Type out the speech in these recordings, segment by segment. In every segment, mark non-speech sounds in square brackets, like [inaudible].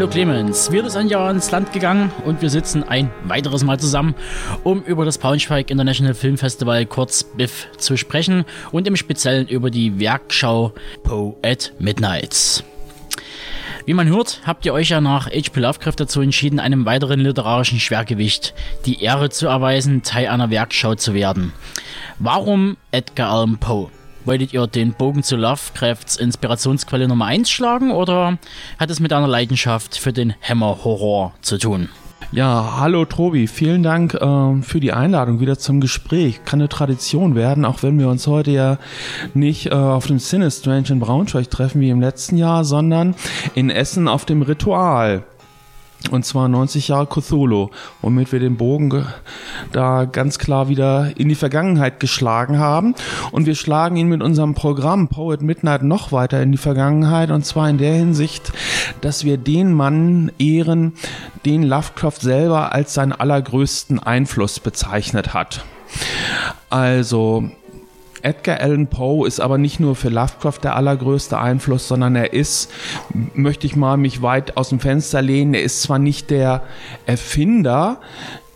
Hallo Clemens, wir sind ja ins Land gegangen und wir sitzen ein weiteres Mal zusammen, um über das Braunschweig International Film Festival kurz BIFF zu sprechen und im Speziellen über die Werkschau Poe at Midnights. Wie man hört, habt ihr euch ja nach H.P. Lovecraft dazu entschieden, einem weiteren literarischen Schwergewicht die Ehre zu erweisen, Teil einer Werkschau zu werden. Warum Edgar Allan Poe? Wolltet ihr den Bogen zu Lovecrafts Inspirationsquelle Nummer 1 schlagen oder hat es mit einer Leidenschaft für den Hammer-Horror zu tun? Ja, hallo Tobi, vielen Dank äh, für die Einladung wieder zum Gespräch. Kann eine Tradition werden, auch wenn wir uns heute ja nicht äh, auf dem Cinestrange in Braunschweig treffen wie im letzten Jahr, sondern in Essen auf dem Ritual. Und zwar 90 Jahre Cthulhu, womit wir den Bogen da ganz klar wieder in die Vergangenheit geschlagen haben. Und wir schlagen ihn mit unserem Programm Poet Midnight noch weiter in die Vergangenheit. Und zwar in der Hinsicht, dass wir den Mann ehren, den Lovecraft selber als seinen allergrößten Einfluss bezeichnet hat. Also Edgar Allan Poe ist aber nicht nur für Lovecraft der allergrößte Einfluss, sondern er ist, möchte ich mal mich weit aus dem Fenster lehnen, er ist zwar nicht der Erfinder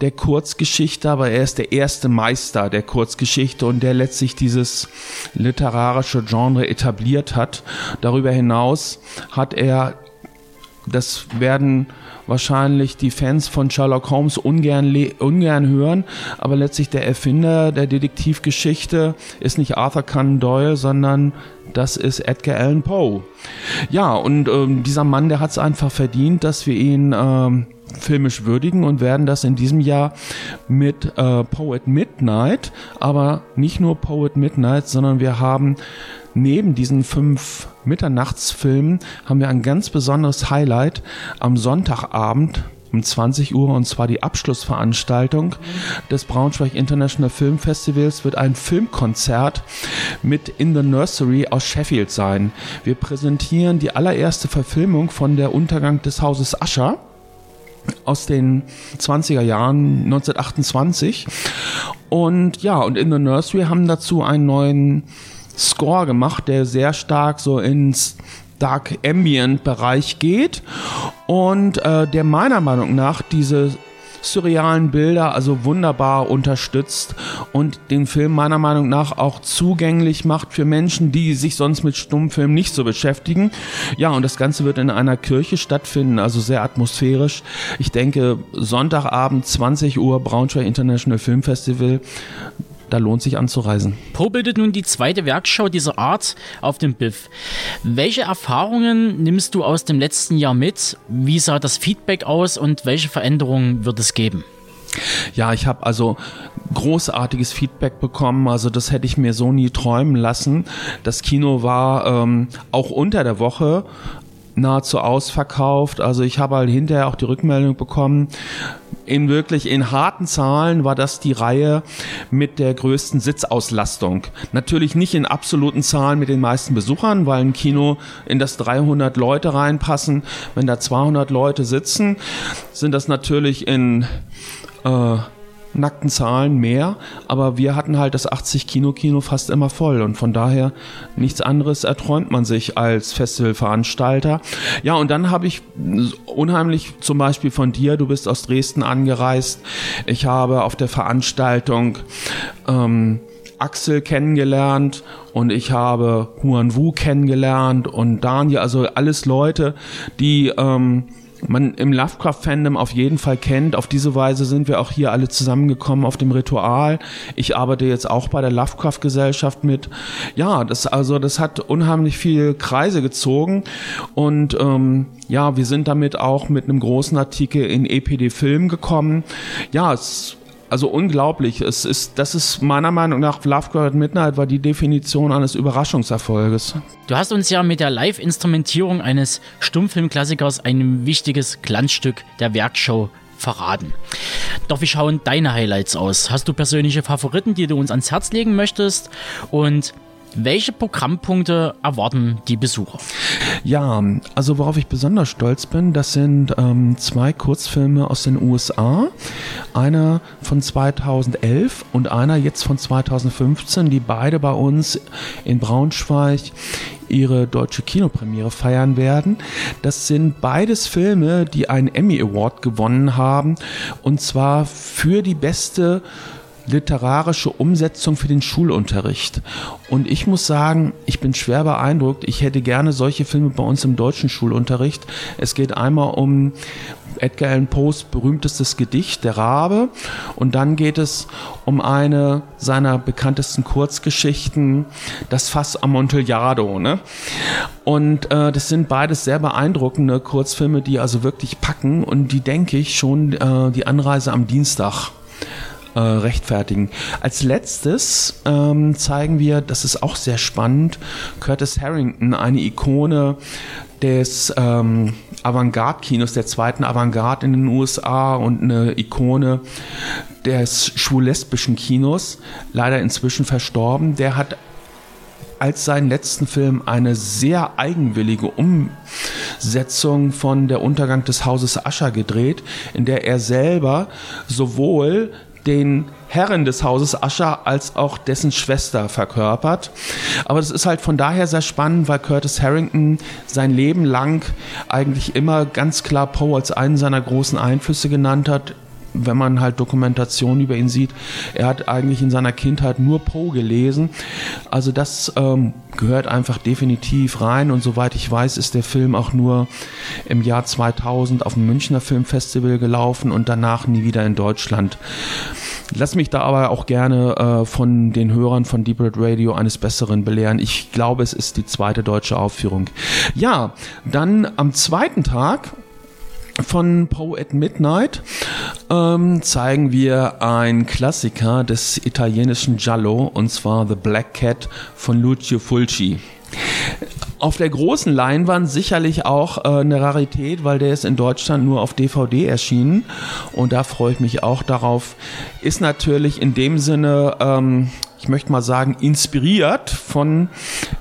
der Kurzgeschichte, aber er ist der erste Meister der Kurzgeschichte und der letztlich dieses literarische Genre etabliert hat. Darüber hinaus hat er, das werden wahrscheinlich die Fans von Sherlock Holmes ungern, ungern hören, aber letztlich der Erfinder der Detektivgeschichte ist nicht Arthur Conan Doyle, sondern das ist Edgar Allan Poe. Ja, und ähm, dieser Mann, der hat es einfach verdient, dass wir ihn ähm, filmisch würdigen und werden das in diesem Jahr mit äh, Poet Midnight, aber nicht nur Poet Midnight, sondern wir haben neben diesen fünf Mitternachtsfilmen haben wir ein ganz besonderes Highlight am Sonntagabend um 20 Uhr und zwar die Abschlussveranstaltung des Braunschweig International Film Festivals wird ein Filmkonzert mit In the Nursery aus Sheffield sein. Wir präsentieren die allererste Verfilmung von der Untergang des Hauses Ascher aus den 20er Jahren 1928 und ja und In the Nursery haben dazu einen neuen Score gemacht, der sehr stark so ins Dark Ambient Bereich geht und äh, der meiner Meinung nach diese surrealen Bilder also wunderbar unterstützt und den Film meiner Meinung nach auch zugänglich macht für Menschen, die sich sonst mit Stummfilmen nicht so beschäftigen. Ja, und das Ganze wird in einer Kirche stattfinden, also sehr atmosphärisch. Ich denke, Sonntagabend 20 Uhr Braunschweig International Film Festival da lohnt sich anzureisen. Poe bildet nun die zweite Werkschau dieser Art auf dem BIF. Welche Erfahrungen nimmst du aus dem letzten Jahr mit? Wie sah das Feedback aus und welche Veränderungen wird es geben? Ja, ich habe also großartiges Feedback bekommen. Also das hätte ich mir so nie träumen lassen. Das Kino war ähm, auch unter der Woche nahezu ausverkauft. Also ich habe halt hinterher auch die Rückmeldung bekommen, in wirklich in harten Zahlen war das die Reihe mit der größten Sitzauslastung. Natürlich nicht in absoluten Zahlen mit den meisten Besuchern, weil ein Kino in das 300 Leute reinpassen. Wenn da 200 Leute sitzen, sind das natürlich in äh, nackten Zahlen mehr, aber wir hatten halt das 80 Kino Kino fast immer voll und von daher nichts anderes erträumt man sich als Festivalveranstalter. Ja, und dann habe ich unheimlich zum Beispiel von dir, du bist aus Dresden angereist. Ich habe auf der Veranstaltung ähm, Axel kennengelernt und ich habe Huan Wu kennengelernt und Daniel, also alles Leute, die ähm, man im Lovecraft-Fandom auf jeden Fall kennt. Auf diese Weise sind wir auch hier alle zusammengekommen auf dem Ritual. Ich arbeite jetzt auch bei der Lovecraft-Gesellschaft mit. Ja, das also das hat unheimlich viele Kreise gezogen und ähm, ja, wir sind damit auch mit einem großen Artikel in EPD Film gekommen. Ja, es also unglaublich. Es ist, das ist meiner Meinung nach Lovecraft Midnight war die Definition eines Überraschungserfolges. Du hast uns ja mit der Live-Instrumentierung eines Stummfilmklassikers ein wichtiges Glanzstück der Werkshow verraten. Doch wie schauen deine Highlights aus? Hast du persönliche Favoriten, die du uns ans Herz legen möchtest? Und welche Programmpunkte erwarten die Besucher? Ja, also worauf ich besonders stolz bin, das sind ähm, zwei Kurzfilme aus den USA. Einer von 2011 und einer jetzt von 2015, die beide bei uns in Braunschweig ihre deutsche Kinopremiere feiern werden. Das sind beides Filme, die einen Emmy Award gewonnen haben und zwar für die beste literarische Umsetzung für den Schulunterricht. Und ich muss sagen, ich bin schwer beeindruckt. Ich hätte gerne solche Filme bei uns im deutschen Schulunterricht. Es geht einmal um Edgar Allan Poes berühmtestes Gedicht, Der Rabe. Und dann geht es um eine seiner bekanntesten Kurzgeschichten, Das Fass Amontillado. Ne? Und äh, das sind beides sehr beeindruckende Kurzfilme, die also wirklich packen und die, denke ich, schon äh, die Anreise am Dienstag äh, rechtfertigen. Als letztes ähm, zeigen wir, das ist auch sehr spannend, Curtis Harrington, eine Ikone des ähm, Avantgarde-Kinos, der zweiten Avantgarde in den USA und eine Ikone des schwul-lesbischen Kinos, leider inzwischen verstorben. Der hat als seinen letzten Film eine sehr eigenwillige Umsetzung von Der Untergang des Hauses Ascher gedreht, in der er selber sowohl den Herren des Hauses Ascher als auch dessen Schwester verkörpert. Aber das ist halt von daher sehr spannend, weil Curtis Harrington sein Leben lang eigentlich immer ganz klar Poe als einen seiner großen Einflüsse genannt hat wenn man halt Dokumentationen über ihn sieht, er hat eigentlich in seiner Kindheit nur Poe gelesen. Also das ähm, gehört einfach definitiv rein und soweit ich weiß, ist der Film auch nur im Jahr 2000 auf dem Münchner Filmfestival gelaufen und danach nie wieder in Deutschland. Lass mich da aber auch gerne äh, von den Hörern von Deep Red Radio eines Besseren belehren. Ich glaube, es ist die zweite deutsche Aufführung. Ja, dann am zweiten Tag von Poe at Midnight ähm, zeigen wir ein Klassiker des italienischen Giallo und zwar The Black Cat von Lucio Fulci. Auf der großen Leinwand sicherlich auch äh, eine Rarität, weil der ist in Deutschland nur auf DVD erschienen und da freue ich mich auch darauf. Ist natürlich in dem Sinne ähm, ich möchte mal sagen, inspiriert von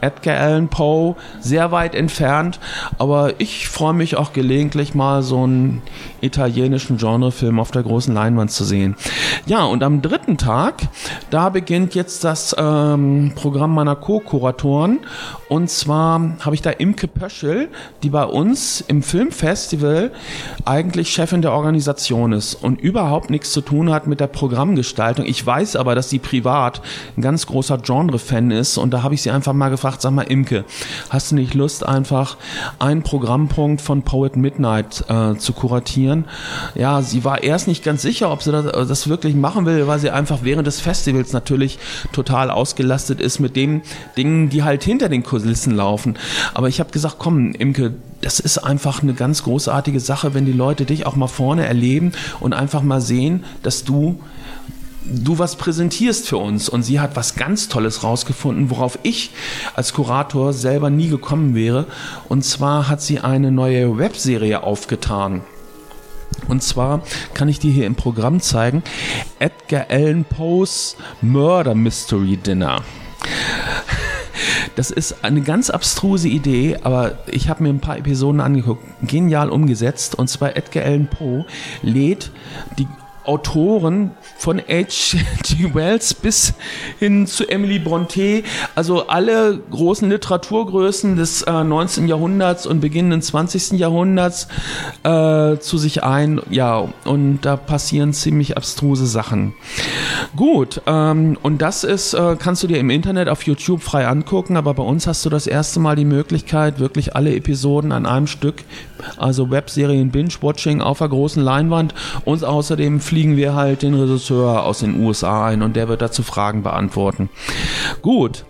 Edgar Allan Poe, sehr weit entfernt. Aber ich freue mich auch gelegentlich mal so einen italienischen Genrefilm auf der großen Leinwand zu sehen. Ja, und am dritten Tag, da beginnt jetzt das ähm, Programm meiner Co-Kuratoren. Und zwar habe ich da Imke Pöschel, die bei uns im Filmfestival eigentlich Chefin der Organisation ist und überhaupt nichts zu tun hat mit der Programmgestaltung. Ich weiß aber, dass sie privat ein ganz großer Genre-Fan ist und da habe ich sie einfach mal gefragt, sag mal Imke, hast du nicht Lust einfach einen Programmpunkt von Poet Midnight äh, zu kuratieren? Ja, sie war erst nicht ganz sicher, ob sie das, äh, das wirklich machen will, weil sie einfach während des Festivals natürlich total ausgelastet ist mit den Dingen, die halt hinter den Kulissen laufen. Aber ich habe gesagt, komm, Imke, das ist einfach eine ganz großartige Sache, wenn die Leute dich auch mal vorne erleben und einfach mal sehen, dass du du was präsentierst für uns. Und sie hat was ganz Tolles rausgefunden, worauf ich als Kurator selber nie gekommen wäre. Und zwar hat sie eine neue Webserie aufgetan. Und zwar kann ich dir hier im Programm zeigen, Edgar Allan Poe's Murder Mystery Dinner. Das ist eine ganz abstruse Idee, aber ich habe mir ein paar Episoden angeguckt. Genial umgesetzt. Und zwar Edgar Allan Poe lädt die Autoren von H.G. Wells bis hin zu Emily Bronte, also alle großen Literaturgrößen des äh, 19. Jahrhunderts und beginnenden 20. Jahrhunderts äh, zu sich ein. Ja, und da passieren ziemlich abstruse Sachen. Gut, ähm, und das ist, äh, kannst du dir im Internet auf YouTube frei angucken, aber bei uns hast du das erste Mal die Möglichkeit, wirklich alle Episoden an einem Stück, also Webserien Binge-Watching auf der großen Leinwand und außerdem fliegen wir halt den Regisseur aus den USA ein und der wird dazu Fragen beantworten. Gut.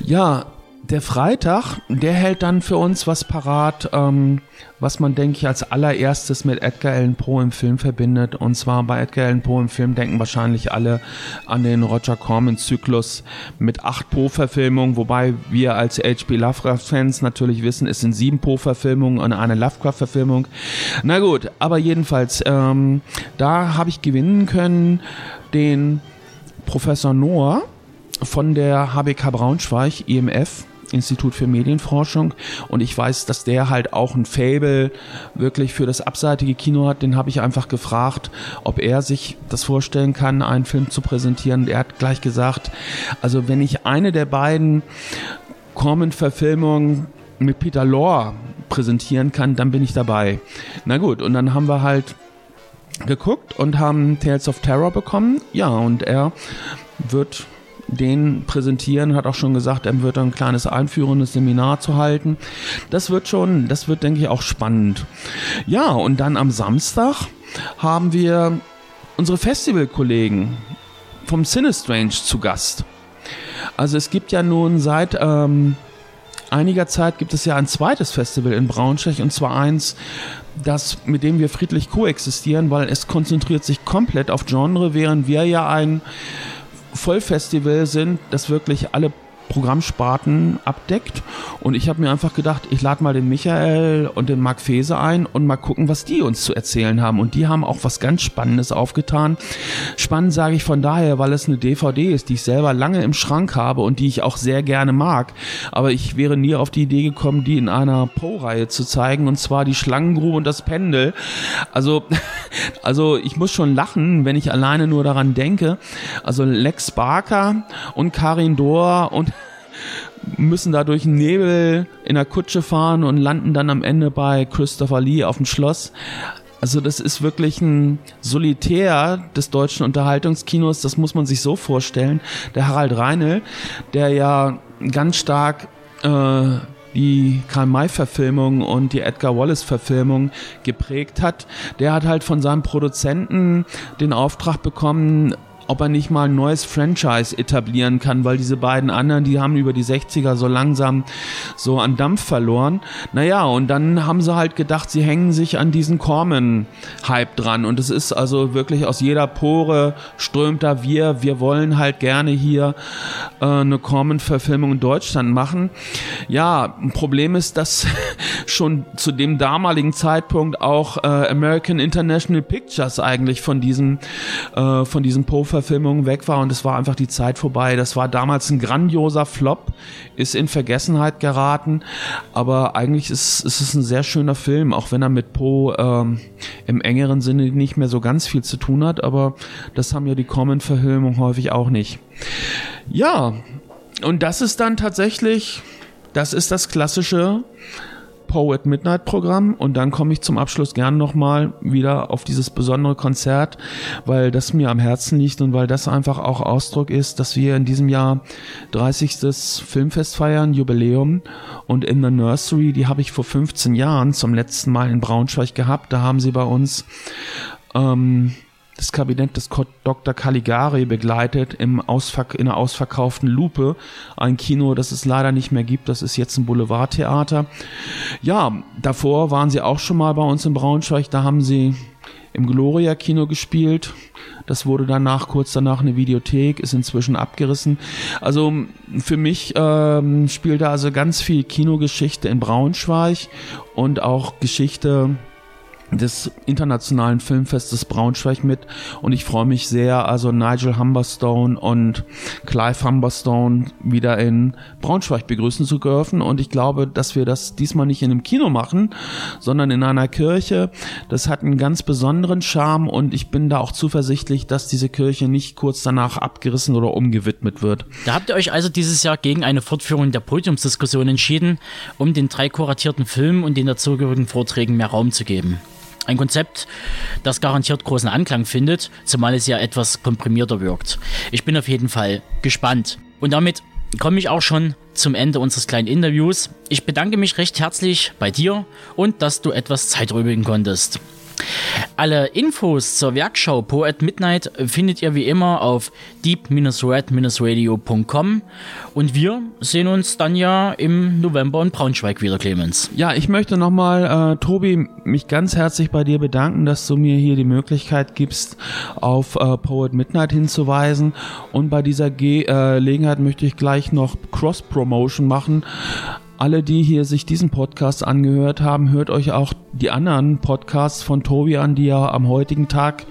Ja, der Freitag, der hält dann für uns was parat, ähm, was man, denke ich, als allererstes mit Edgar Allan Poe im Film verbindet. Und zwar bei Edgar Allan Poe im Film denken wahrscheinlich alle an den Roger Corman-Zyklus mit acht Poe-Verfilmungen, wobei wir als H.P. Lovecraft-Fans natürlich wissen, es sind sieben Poe-Verfilmungen und eine Lovecraft-Verfilmung. Na gut, aber jedenfalls, ähm, da habe ich gewinnen können den Professor Noah von der HBK Braunschweig, IMF, Institut für Medienforschung und ich weiß, dass der halt auch ein Fable wirklich für das abseitige Kino hat. Den habe ich einfach gefragt, ob er sich das vorstellen kann, einen Film zu präsentieren. Er hat gleich gesagt, also wenn ich eine der beiden Corman-Verfilmung mit Peter Lorre präsentieren kann, dann bin ich dabei. Na gut, und dann haben wir halt geguckt und haben Tales of Terror bekommen. Ja, und er wird den präsentieren, hat auch schon gesagt, er wird ein kleines einführendes Seminar zu halten. Das wird schon, das wird, denke ich, auch spannend. Ja, und dann am Samstag haben wir unsere Festivalkollegen vom Cinestrange zu Gast. Also es gibt ja nun seit ähm, einiger Zeit gibt es ja ein zweites Festival in Braunschweig und zwar eins, das mit dem wir friedlich koexistieren, weil es konzentriert sich komplett auf Genre, während wir ja ein Vollfestival sind, das wirklich alle Programmsparten abdeckt. Und ich habe mir einfach gedacht, ich lade mal den Michael und den Marc Fese ein und mal gucken, was die uns zu erzählen haben. Und die haben auch was ganz Spannendes aufgetan. Spannend sage ich von daher, weil es eine DVD ist, die ich selber lange im Schrank habe und die ich auch sehr gerne mag. Aber ich wäre nie auf die Idee gekommen, die in einer Poe-Reihe zu zeigen. Und zwar die Schlangengrube und das Pendel. Also, [laughs] also ich muss schon lachen, wenn ich alleine nur daran denke. Also Lex Barker und Karin Dohr und [laughs] müssen da durch den Nebel in der Kutsche fahren und landen dann am Ende bei Christopher Lee auf dem Schloss. Also das ist wirklich ein Solitär des deutschen Unterhaltungskinos, das muss man sich so vorstellen. Der Harald Reinl, der ja ganz stark äh, die Karl-May-Verfilmung und die Edgar Wallace-Verfilmung geprägt hat, der hat halt von seinem Produzenten den Auftrag bekommen, ob er nicht mal ein neues Franchise etablieren kann, weil diese beiden anderen, die haben über die 60er so langsam so an Dampf verloren. Naja, und dann haben sie halt gedacht, sie hängen sich an diesen Corman-Hype dran. Und es ist also wirklich aus jeder Pore strömt da wir, wir wollen halt gerne hier äh, eine Corman-Verfilmung in Deutschland machen. Ja, ein Problem ist, dass [laughs] schon zu dem damaligen Zeitpunkt auch äh, American International Pictures eigentlich von diesem, äh, von diesem Poe Verfilmung weg war und es war einfach die Zeit vorbei. Das war damals ein grandioser Flop, ist in Vergessenheit geraten, aber eigentlich ist, ist es ein sehr schöner Film, auch wenn er mit Poe ähm, im engeren Sinne nicht mehr so ganz viel zu tun hat, aber das haben ja die Common-Verfilmung häufig auch nicht. Ja, und das ist dann tatsächlich, das ist das klassische Poe Midnight Programm und dann komme ich zum Abschluss gern nochmal wieder auf dieses besondere Konzert, weil das mir am Herzen liegt und weil das einfach auch Ausdruck ist, dass wir in diesem Jahr 30. Filmfest feiern, Jubiläum und in the Nursery, die habe ich vor 15 Jahren zum letzten Mal in Braunschweig gehabt, da haben sie bei uns ähm, das Kabinett des Dr. Caligari begleitet im Ausver in einer ausverkauften Lupe. Ein Kino, das es leider nicht mehr gibt. Das ist jetzt ein Boulevardtheater. Ja, davor waren sie auch schon mal bei uns in Braunschweig. Da haben sie im Gloria Kino gespielt. Das wurde danach kurz danach eine Videothek, ist inzwischen abgerissen. Also für mich ähm, spielt da also ganz viel Kinogeschichte in Braunschweig und auch Geschichte des internationalen Filmfestes Braunschweig mit und ich freue mich sehr, also Nigel Humberstone und Clive Humberstone wieder in Braunschweig begrüßen zu dürfen und ich glaube, dass wir das diesmal nicht in einem Kino machen, sondern in einer Kirche. Das hat einen ganz besonderen Charme und ich bin da auch zuversichtlich, dass diese Kirche nicht kurz danach abgerissen oder umgewidmet wird. Da habt ihr euch also dieses Jahr gegen eine Fortführung der Podiumsdiskussion entschieden, um den drei kuratierten Filmen und den dazugehörigen Vorträgen mehr Raum zu geben. Ein Konzept, das garantiert großen Anklang findet, zumal es ja etwas komprimierter wirkt. Ich bin auf jeden Fall gespannt. Und damit komme ich auch schon zum Ende unseres kleinen Interviews. Ich bedanke mich recht herzlich bei dir und dass du etwas Zeit rübergehen konntest. Alle Infos zur Werkschau Po at Midnight findet ihr wie immer auf deep-red-radio.com und wir sehen uns dann ja im November in Braunschweig wieder, Clemens. Ja, ich möchte nochmal, äh, Tobi, mich ganz herzlich bei dir bedanken, dass du mir hier die Möglichkeit gibst, auf äh, Po at Midnight hinzuweisen. Und bei dieser äh, Gelegenheit möchte ich gleich noch Cross-Promotion machen alle, die hier sich diesen Podcast angehört haben, hört euch auch die anderen Podcasts von Tobi an, die er am heutigen Tag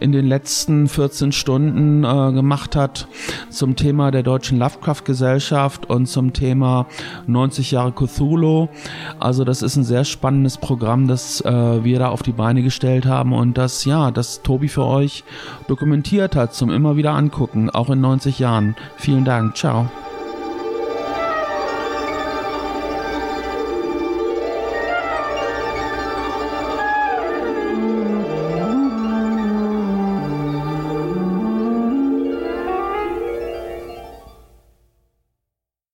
in den letzten 14 Stunden äh, gemacht hat zum Thema der Deutschen Lovecraft-Gesellschaft und zum Thema 90 Jahre Cthulhu. Also das ist ein sehr spannendes Programm, das äh, wir da auf die Beine gestellt haben und das, ja, das Tobi für euch dokumentiert hat zum immer wieder angucken, auch in 90 Jahren. Vielen Dank. Ciao.